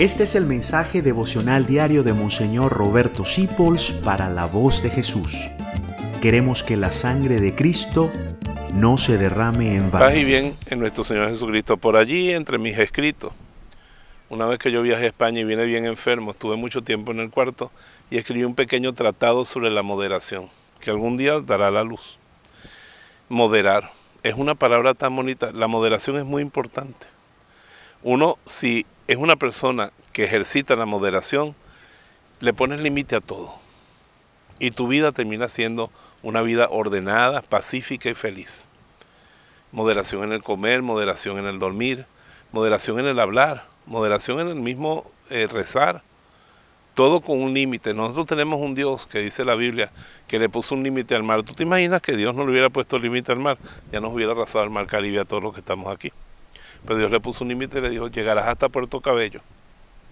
Este es el mensaje devocional diario de Monseñor Roberto Sipols para la voz de Jesús. Queremos que la sangre de Cristo no se derrame en vano. Y bien en nuestro Señor Jesucristo. Por allí, entre mis escritos, una vez que yo viajé a España y vine bien enfermo, estuve mucho tiempo en el cuarto y escribí un pequeño tratado sobre la moderación, que algún día dará la luz. Moderar es una palabra tan bonita. La moderación es muy importante. Uno, si es una persona que ejercita la moderación, le pones límite a todo. Y tu vida termina siendo una vida ordenada, pacífica y feliz. Moderación en el comer, moderación en el dormir, moderación en el hablar, moderación en el mismo eh, rezar. Todo con un límite. Nosotros tenemos un Dios que dice la Biblia que le puso un límite al mar. ¿Tú te imaginas que Dios no le hubiera puesto límite al mar? Ya nos hubiera arrasado el mar Caribe a todos los que estamos aquí. Pero Dios le puso un límite y le dijo, llegarás hasta Puerto Cabello,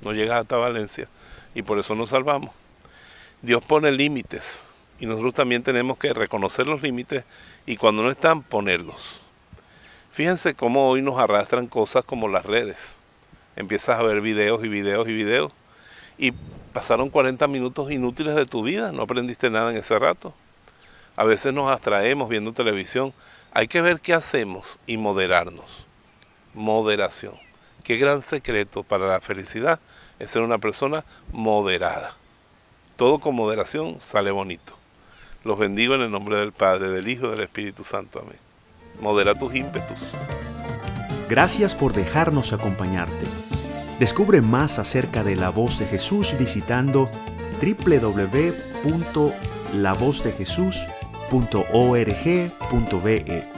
no llegas hasta Valencia. Y por eso nos salvamos. Dios pone límites y nosotros también tenemos que reconocer los límites y cuando no están, ponerlos. Fíjense cómo hoy nos arrastran cosas como las redes. Empiezas a ver videos y videos y videos y pasaron 40 minutos inútiles de tu vida, no aprendiste nada en ese rato. A veces nos abstraemos viendo televisión. Hay que ver qué hacemos y moderarnos moderación. Qué gran secreto para la felicidad es ser una persona moderada. Todo con moderación sale bonito. Los bendigo en el nombre del Padre, del Hijo y del Espíritu Santo. Amén. Modera tus ímpetus. Gracias por dejarnos acompañarte. Descubre más acerca de la voz de Jesús visitando www.lavozdejesús.org.be.